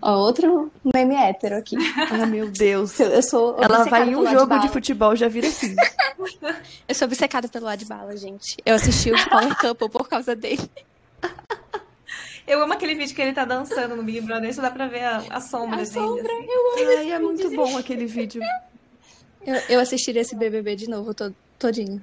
Ó, outro meme hétero aqui. [LAUGHS] Ah, meu Deus. Eu sou Ela vai em um jogo de Adbala. futebol já vira assim. [LAUGHS] Eu sou obcecada pelo Adbala, gente. Eu assisti o Power Couple por causa dele. Eu amo aquele vídeo que ele tá dançando no Big Brother, isso dá pra ver a, a sombra A dele. sombra, assim. eu amo Ai, é muito bom aquele vídeo. Eu, eu assistiria esse BBB de novo to- todinho.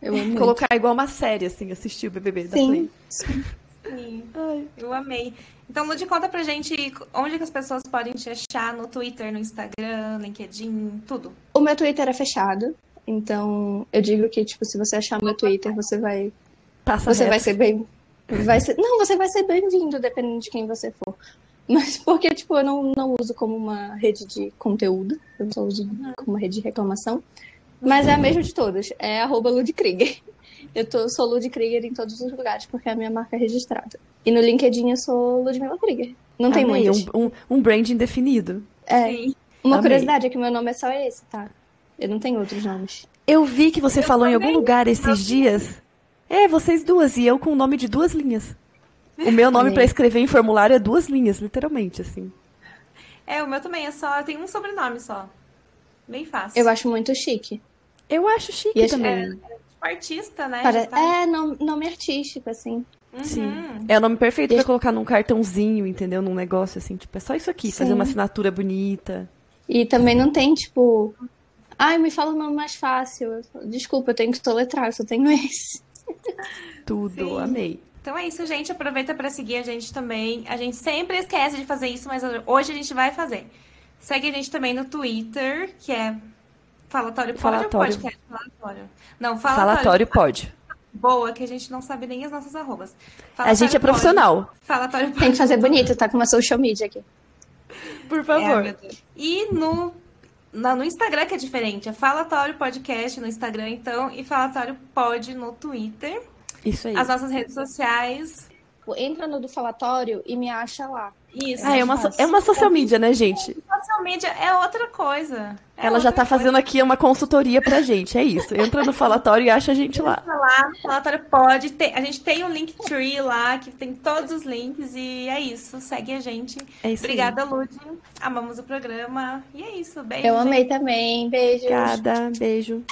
Eu amo muito. Colocar igual uma série, assim, assistir o BBB da Sim. Play. Sim, Ai. eu amei. Então, Lud, conta pra gente onde que as pessoas podem te achar no Twitter, no Instagram, LinkedIn, tudo. O meu Twitter é fechado, então eu digo que, tipo, se você achar meu Twitter, você vai. Passa Você vai reto. ser bem. Vai ser... Não, você vai ser bem-vindo, dependendo de quem você for. Mas porque, tipo, eu não, não uso como uma rede de conteúdo, eu só uso como uma rede de reclamação. Mas é a mesma de todas, é arroba Ludkrieger. Eu tô, sou Lud Krieger em todos os lugares, porque é a minha marca registrada. E no LinkedIn eu sou Ludmilla Krieger. Não tem Amei, muitas. um, um, um brand indefinido. É, Sim. uma Amei. curiosidade é que meu nome é só esse, tá? Eu não tenho outros nomes. Eu vi que você falou em algum lugar esses dias. É, vocês duas, e eu com o nome de duas linhas. O meu nome pra escrever em formulário é duas linhas, literalmente, assim. É, o meu também é só, tem um sobrenome só. Bem fácil. Eu acho muito chique. Eu acho chique E também. Tipo artista, né? Já tá- É, nome, nome artístico, assim. Uhum. Sim. É o nome perfeito pra colocar num cartãozinho, entendeu? Num negócio assim, tipo, é só isso aqui, fazer Sim. uma assinatura bonita. E também não tem, tipo. Ai, me fala o nome mais fácil. Desculpa, eu tenho que soletrar, eu só tenho esse. [LAUGHS] Tudo, Sim. amei. Então é isso, gente. Aproveita pra seguir a gente também. A gente sempre esquece de fazer isso, mas hoje a gente vai fazer. Segue a gente também no Twitter, que é Falatório Pode ou Falatório. Podcast Falatório? Não, Falatório. Falatório pode. Boa, que a gente não sabe nem as nossas arrobas. A gente é Falatório profissional. Pode. Falatório Pode. Tem que fazer bonito, tá com uma social media aqui. Por É, favor. Deus. E no, na- no Instagram que é diferente. É Falatório Podcast no Instagram, então, e Falatório Pod no Twitter. Isso aí. As nossas redes sociais. Entra no do falatório e me acha lá. Isso. Ah, é uma, é uma social media, né, gente? Social media é outra coisa. É Ela já outra tá fazendo aqui uma consultoria pra gente, é isso. Entra no falatório e acha a gente lá. coisa. lá, Falatório pode. Ter, a gente tem um Linktree lá, que tem todos os links, e é isso. Segue a gente. É isso. Obrigada, Lud. Amamos o programa. E é isso. Beijo. Eu gente. amei também. Beijos. Obrigada, beijo.